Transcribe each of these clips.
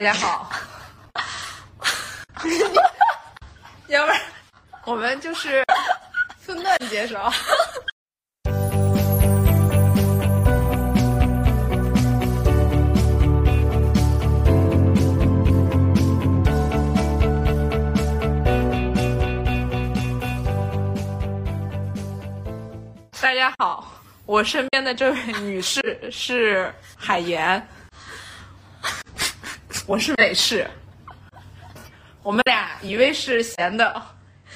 大家好，要不然我们就是分段介绍。大家好，我身边的这位女士是海岩，我是美式。我们俩一位是闲的，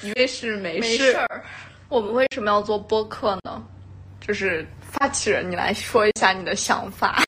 一位是没事。我们为什么要做播客呢？就是发起人，你来说一下你的想法。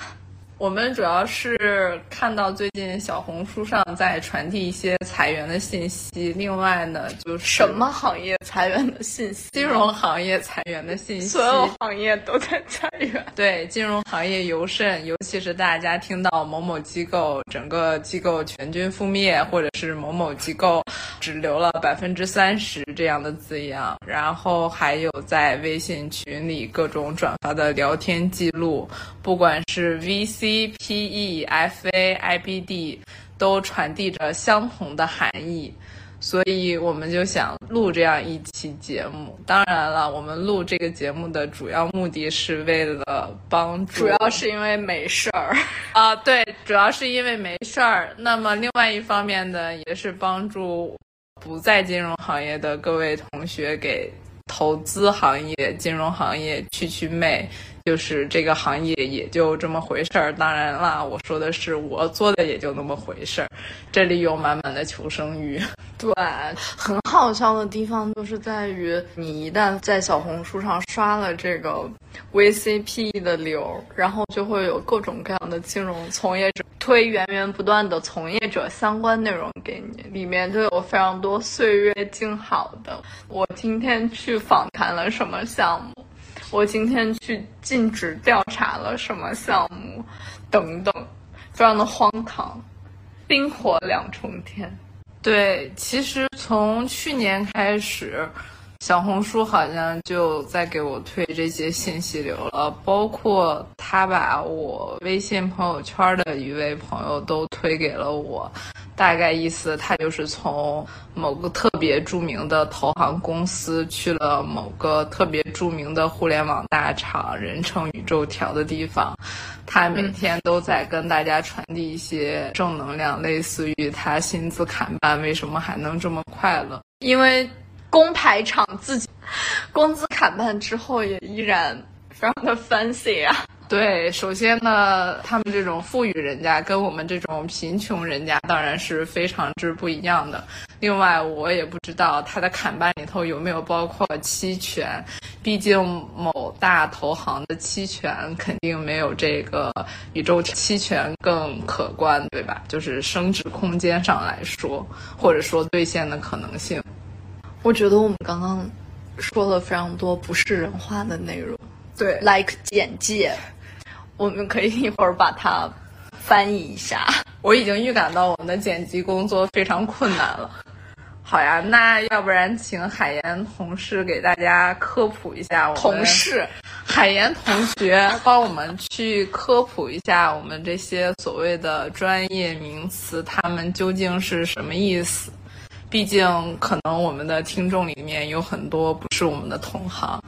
我们主要是看到最近小红书上在传递一些裁员的信息，另外呢就是什么行业裁员的信息？金融行业裁员的信息，所有行业都在裁员。对，金融行业尤甚，尤其是大家听到某某机构整个机构全军覆灭，或者是某某机构只留了百分之三十这样的字样，然后还有在微信群里各种转发的聊天记录，不管是 VC。C P E F A I B D 都传递着相同的含义，所以我们就想录这样一期节目。当然了，我们录这个节目的主要目的是为了帮助，主要是因为没事儿 啊，对，主要是因为没事儿。那么另外一方面呢，也是帮助不在金融行业的各位同学给投资行业、金融行业去去妹。就是这个行业也就这么回事儿，当然啦，我说的是我做的也就那么回事儿。这里有满满的求生欲。对，很好笑的地方就是在于，你一旦在小红书上刷了这个 VCPE 的流，然后就会有各种各样的金融从业者推源源不断的从业者相关内容给你，里面就有非常多岁月静好的。我今天去访谈了什么项目？我今天去尽职调查了什么项目，等等，非常的荒唐，冰火两重天。对，其实从去年开始，小红书好像就在给我推这些信息流了，包括他把我微信朋友圈的一位朋友都推给了我。大概意思，他就是从某个特别著名的投行公司去了某个特别著名的互联网大厂，人称宇宙条的地方。他每天都在跟大家传递一些正能量，类似于他薪资砍半，为什么还能这么快乐？因为工牌厂自己工资砍半之后，也依然非常的 fancy 啊。对，首先呢，他们这种富裕人家跟我们这种贫穷人家当然是非常之不一样的。另外，我也不知道他的砍半里头有没有包括期权，毕竟某大投行的期权肯定没有这个宇宙期权更可观，对吧？就是升值空间上来说，或者说兑现的可能性。我觉得我们刚刚说了非常多不是人话的内容，对，like 简介。我们可以一会儿把它翻译一下。我已经预感到我们的剪辑工作非常困难了。好呀，那要不然请海岩同事给大家科普一下。同事，海岩同学帮我们去科普一下我们这些所谓的专业名词，他们究竟是什么意思？毕竟可能我们的听众里面有很多不是我们的同行。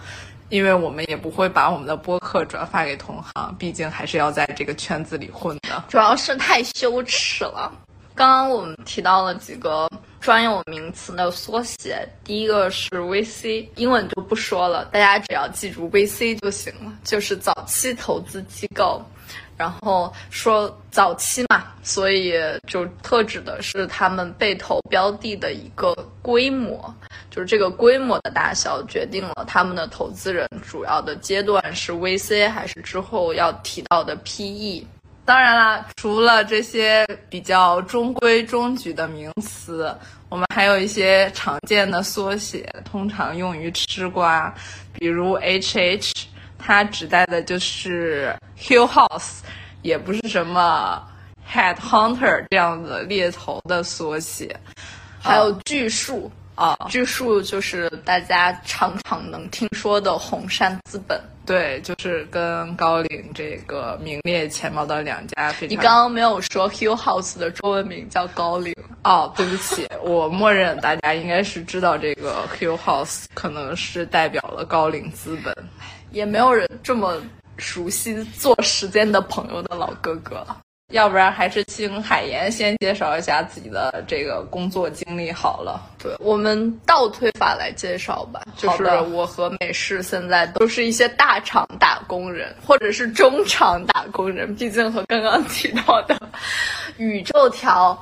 因为我们也不会把我们的播客转发给同行，毕竟还是要在这个圈子里混的。主要是太羞耻了。刚刚我们提到了几个专有名词的缩写，第一个是 VC，英文就不说了，大家只要记住 VC 就行了，就是早期投资机构。然后说早期嘛，所以就特指的是他们被投标的的一个规模，就是这个规模的大小决定了他们的投资人主要的阶段是 VC 还是之后要提到的 PE。当然啦，除了这些比较中规中矩的名词，我们还有一些常见的缩写，通常用于吃瓜，比如 HH。它指代的就是 Hill House，也不是什么 Head Hunter 这样的猎头的缩写，还有巨树。啊，巨树就是大家常常能听说的红杉资本。对，就是跟高瓴这个名列前茅的两家非常。你刚刚没有说 Hill House 的中文名叫高瓴。哦，对不起，我默认大家应该是知道这个 Hill House 可能是代表了高瓴资本，也没有人这么熟悉做时间的朋友的老哥哥了。要不然还是请海岩先介绍一下自己的这个工作经历好了。对我们倒推法来介绍吧，就是我和美式现在都是一些大厂打工人，或者是中厂打工人。毕竟和刚刚提到的宇宙条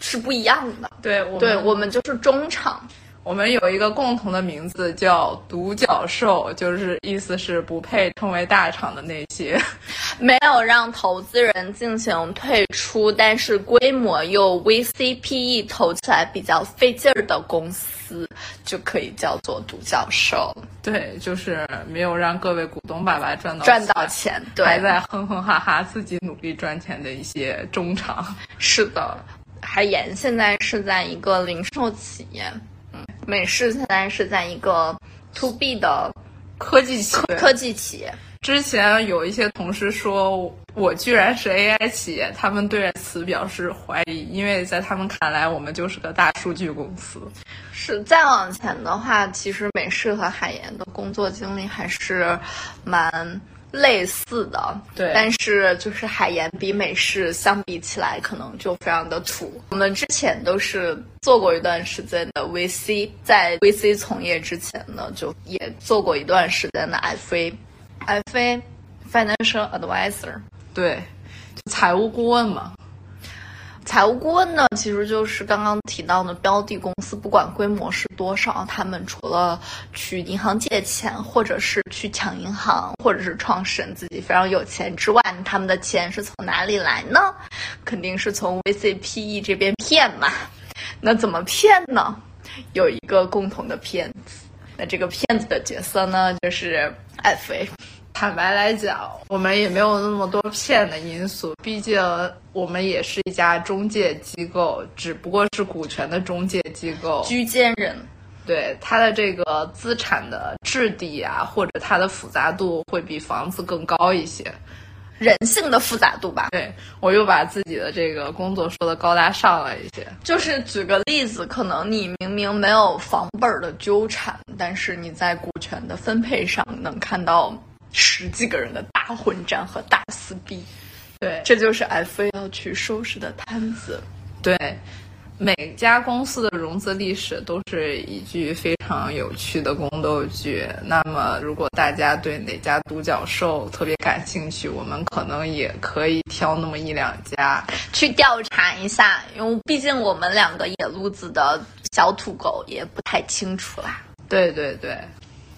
是不一样的。对，对我们就是中厂。我们有一个共同的名字叫“独角兽”，就是意思是不配称为大厂的那些，没有让投资人进行退出，但是规模又 VCPE 投起来比较费劲儿的公司，就可以叫做独角兽。对，就是没有让各位股东爸爸赚到赚到钱，还在哼哼哈哈自己努力赚钱的一些中厂。是的，海岩现在是在一个零售企业。美式现在是在一个 to B 的科技企科技企业。之前有一些同事说我居然是 AI 企业，他们对此表示怀疑，因为在他们看来，我们就是个大数据公司。是再往前的话，其实美式和海岩的工作经历还是蛮。类似的，对，但是就是海盐比美式相比起来，可能就非常的土。我们之前都是做过一段时间的 VC，在 VC 从业之前呢，就也做过一段时间的 FA，FA financial advisor，对，财务顾问嘛。财务顾问呢，其实就是刚刚提到的标的公司，不管规模是多少，他们除了去银行借钱，或者是去抢银行，或者是创始人自己非常有钱之外，他们的钱是从哪里来呢？肯定是从 VCPE 这边骗嘛。那怎么骗呢？有一个共同的骗子，那这个骗子的角色呢，就是 FA。坦白来讲，我们也没有那么多骗的因素，毕竟我们也是一家中介机构，只不过是股权的中介机构。居间人，对它的这个资产的质地啊，或者它的复杂度会比房子更高一些，人性的复杂度吧。对我又把自己的这个工作说的高大上了一些。就是举个例子，可能你明明没有房本的纠缠，但是你在股权的分配上能看到。十几个人的大混战和大撕逼，对，这就是 FA 要去收拾的摊子。对，每家公司的融资历史都是一句非常有趣的宫斗剧。那么，如果大家对哪家独角兽特别感兴趣，我们可能也可以挑那么一两家去调查一下，因为毕竟我们两个野路子的小土狗也不太清楚啦。对对对。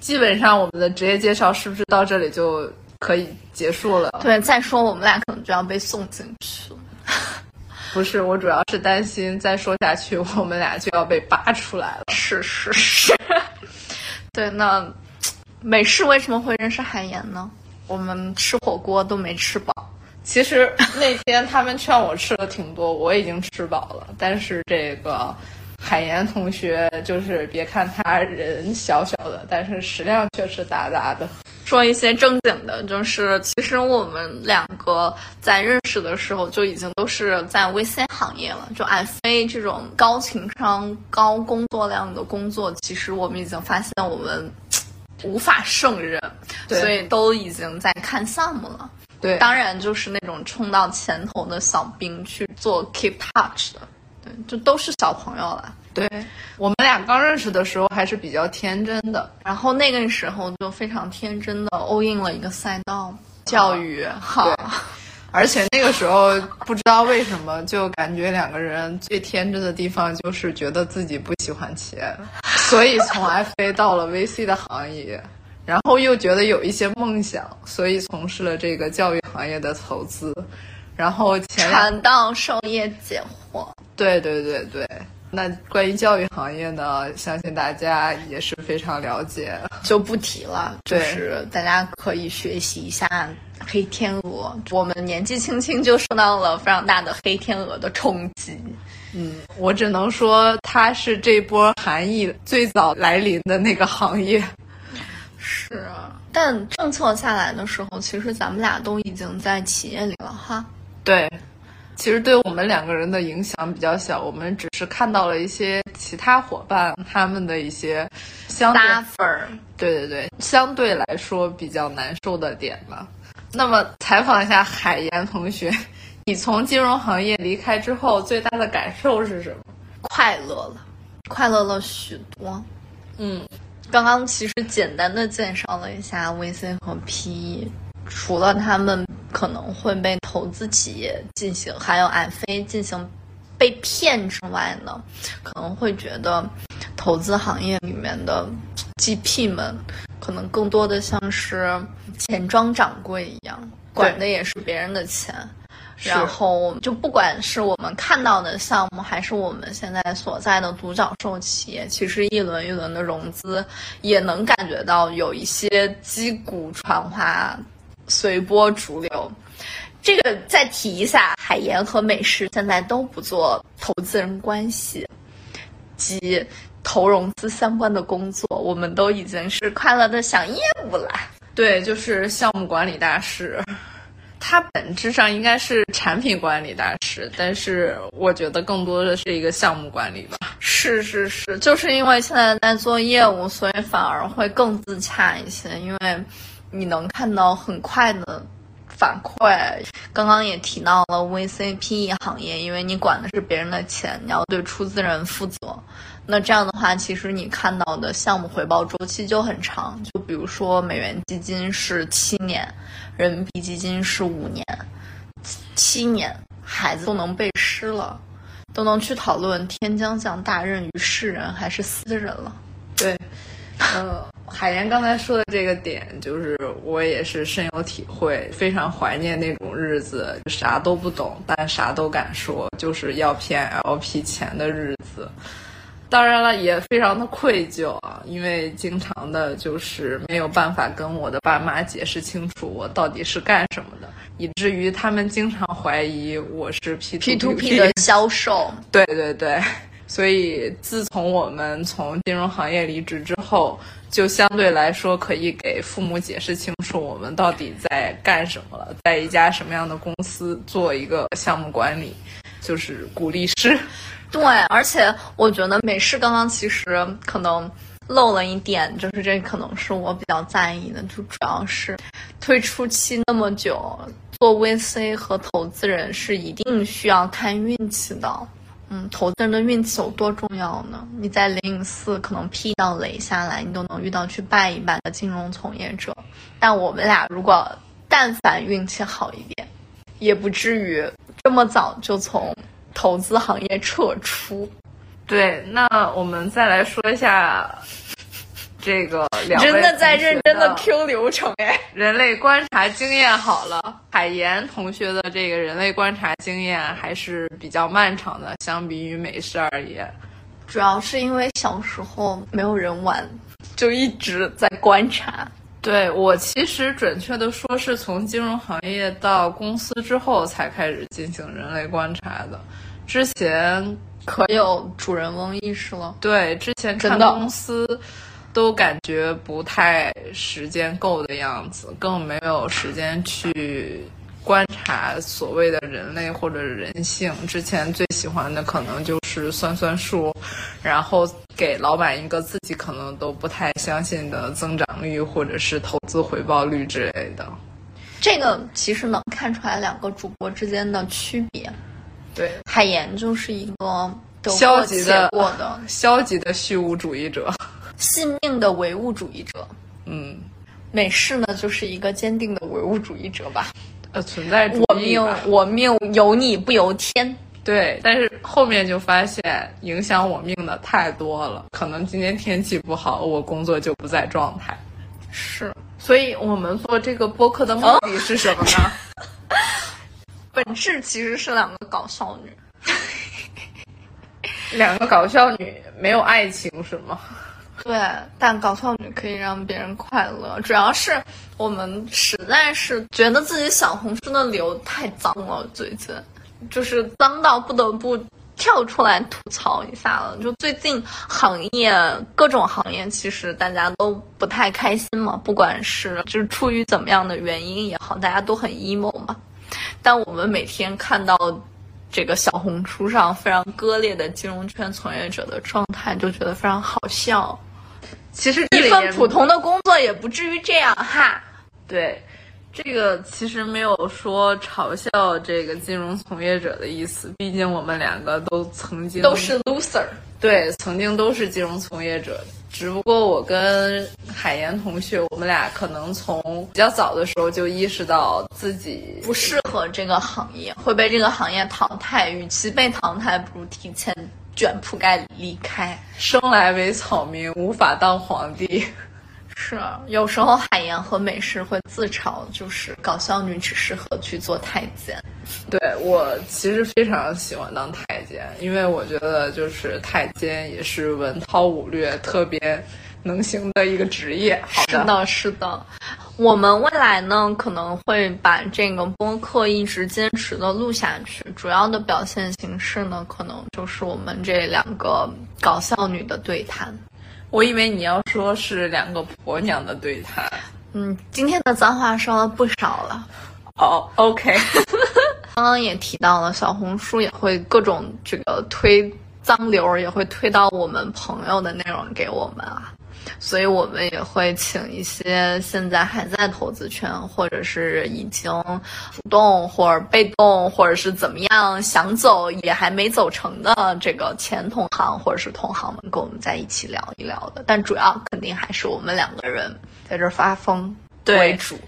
基本上我们的职业介绍是不是到这里就可以结束了？对，再说我们俩可能就要被送进去了。不是，我主要是担心再说下去，我们俩就要被扒出来了。是是是。对，那美式为什么会认识海盐呢？我们吃火锅都没吃饱。其实那天他们劝我吃的挺多，我已经吃饱了，但是这个。海岩同学就是别看他人小小的，但是食量却是大大的。说一些正经的，就是其实我们两个在认识的时候就已经都是在 VC 行业了。就 FA 这种高情商、高工作量的工作，其实我们已经发现我们无法胜任，所以都已经在看项目了。对，当然就是那种冲到前头的小兵去做 keep touch 的。对，就都是小朋友了。对我们俩刚认识的时候还是比较天真的，然后那个时候就非常天真的 all in 了一个赛道，教育。好，而且那个时候不知道为什么，就感觉两个人最天真的地方就是觉得自己不喜欢钱，所以从 FA 到了 VC 的行业，然后又觉得有一些梦想，所以从事了这个教育行业的投资，然后前传道授业解惑。对对对对，那关于教育行业呢，相信大家也是非常了解，就不提了。就是大家可以学习一下黑天鹅，我们年纪轻轻就受到了非常大的黑天鹅的冲击。嗯，我只能说，它是这波寒意最早来临的那个行业。是啊。但政策下来的时候，其实咱们俩都已经在企业里了哈。对，其实对我们两个人的影响比较小，我们只是看到了一些其他伙伴他们的一些搭粉儿。对对对，相对来说比较难受的点吧。那么采访一下海岩同学，你从金融行业离开之后，最大的感受是什么？快乐了，快乐了许多。嗯，刚刚其实简单的介绍了一下 VC 和 PE，除了他们可能会被投资企业进行，还有 FA 进行被骗之外呢，可能会觉得投资行业里面的 GP 们，可能更多的像是钱庄掌柜一样，管的也是别人的钱。然后就不管是我们看到的项目，还是我们现在所在的独角兽企业，其实一轮一轮的融资，也能感觉到有一些击鼓传花，随波逐流。这个再提一下，海盐和美式现在都不做投资人关系及投融资相关的工作，我们都已经是快乐的想业务了。对，就是项目管理大师。他本质上应该是产品管理大师，但是我觉得更多的是一个项目管理吧。是是是，就是因为现在在做业务，所以反而会更自洽一些，因为你能看到很快的反馈。刚刚也提到了 VCPE 行业，因为你管的是别人的钱，你要对出资人负责。那这样的话，其实你看到的项目回报周期就很长。就比如说美元基金是七年，人民币基金是五年，七年孩子都能背诗了，都能去讨论天将降大任于斯人还是斯人了。对，呃，海岩刚才说的这个点，就是我也是深有体会，非常怀念那种日子，啥都不懂但啥都敢说，就是要骗 LP 钱的日子。当然了，也非常的愧疚啊，因为经常的就是没有办法跟我的爸妈解释清楚我到底是干什么的，以至于他们经常怀疑我是 P P to P 的销售。对对对，所以自从我们从金融行业离职之后，就相对来说可以给父母解释清楚我们到底在干什么了，在一家什么样的公司做一个项目管理，就是鼓励师。对，而且我觉得美式刚刚其实可能漏了一点，就是这可能是我比较在意的，就主要是推出期那么久，做 VC 和投资人是一定需要看运气的。嗯，投资人的运气有多重要呢？你在灵隐寺可能 P 到雷下来，你都能遇到去拜一拜的金融从业者。但我们俩如果但凡运气好一点，也不至于这么早就从。投资行业撤出，对，那我们再来说一下这个真的在认真的 Q 流程哎，人类观察经验好了，海岩同学的这个人类观察经验还是比较漫长的，相比于美式而言，主要是因为小时候没有人玩，就一直在观察。对我其实准确的说是从金融行业到公司之后才开始进行人类观察的，之前可有主人翁意识了。对，之前看公司都感觉不太时间够的样子，更没有时间去。观察所谓的人类或者人性，之前最喜欢的可能就是算算数，然后给老板一个自己可能都不太相信的增长率或者是投资回报率之类的。这个其实能看出来两个主播之间的区别。对，海岩就是一个消极的过的消极的虚无主义者，信命的唯物主义者。嗯，美式呢就是一个坚定的唯物主义者吧。呃，存在主义。我命，我命由你不由天。对，但是后面就发现影响我命的太多了。可能今天天气不好，我工作就不在状态。是，所以我们做这个播客的目的是什么呢？本质其实是两个搞笑女。两个搞笑女没有爱情是吗？对，但搞笑女可以让别人快乐。主要是我们实在是觉得自己小红书的流太脏了，最近就是脏到不得不跳出来吐槽一下了。就最近行业各种行业，其实大家都不太开心嘛，不管是就是出于怎么样的原因也好，大家都很 emo 嘛。但我们每天看到这个小红书上非常割裂的金融圈从业者的状态，就觉得非常好笑。其实一份普通的工作也不至于这样哈。对，这个其实没有说嘲笑这个金融从业者的意思，毕竟我们两个都曾经都是 loser，对，曾经都是金融从业者。只不过我跟海岩同学，我们俩可能从比较早的时候就意识到自己不适合这个行业，会被这个行业淘汰。与其被淘汰，不如提前卷铺盖离开。生来为草民，无法当皇帝。是，有时候海盐和美式会自嘲，就是搞笑女只适合去做太监。对我其实非常喜欢当太监，因为我觉得就是太监也是文韬武略特别能行的一个职业。是的，是的。我们未来呢可能会把这个播客一直坚持的录下去，主要的表现形式呢可能就是我们这两个搞笑女的对谈。我以为你要说是两个婆娘的对谈。嗯，今天的脏话说了不少了。哦，OK。刚刚也提到了，小红书也会各种这个推脏流，也会推到我们朋友的内容给我们啊。所以我们也会请一些现在还在投资圈，或者是已经主动或者被动，或者是怎么样想走也还没走成的这个前同行或者是同行们，跟我们在一起聊一聊的。但主要肯定还是我们两个人在这发疯为主，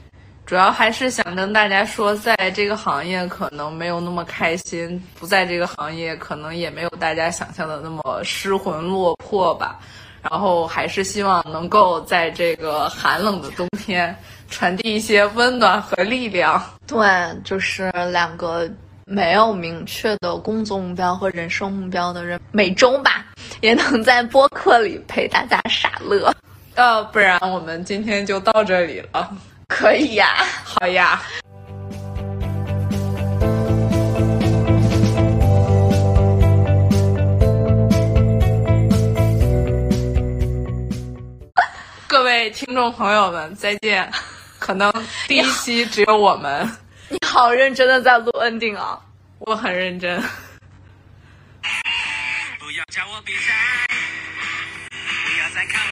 主要还是想跟大家说，在这个行业可能没有那么开心，不在这个行业可能也没有大家想象的那么失魂落魄吧。然后还是希望能够在这个寒冷的冬天传递一些温暖和力量。对，就是两个没有明确的工作目标和人生目标的人，每周吧也能在播客里陪大家傻乐。呃，不然我们今天就到这里了。可以呀，好呀。各位听众朋友们，再见！可能第一期只有我们。你好 认真的在录 ending 啊！我很认真。不要叫我比赛，不要再看。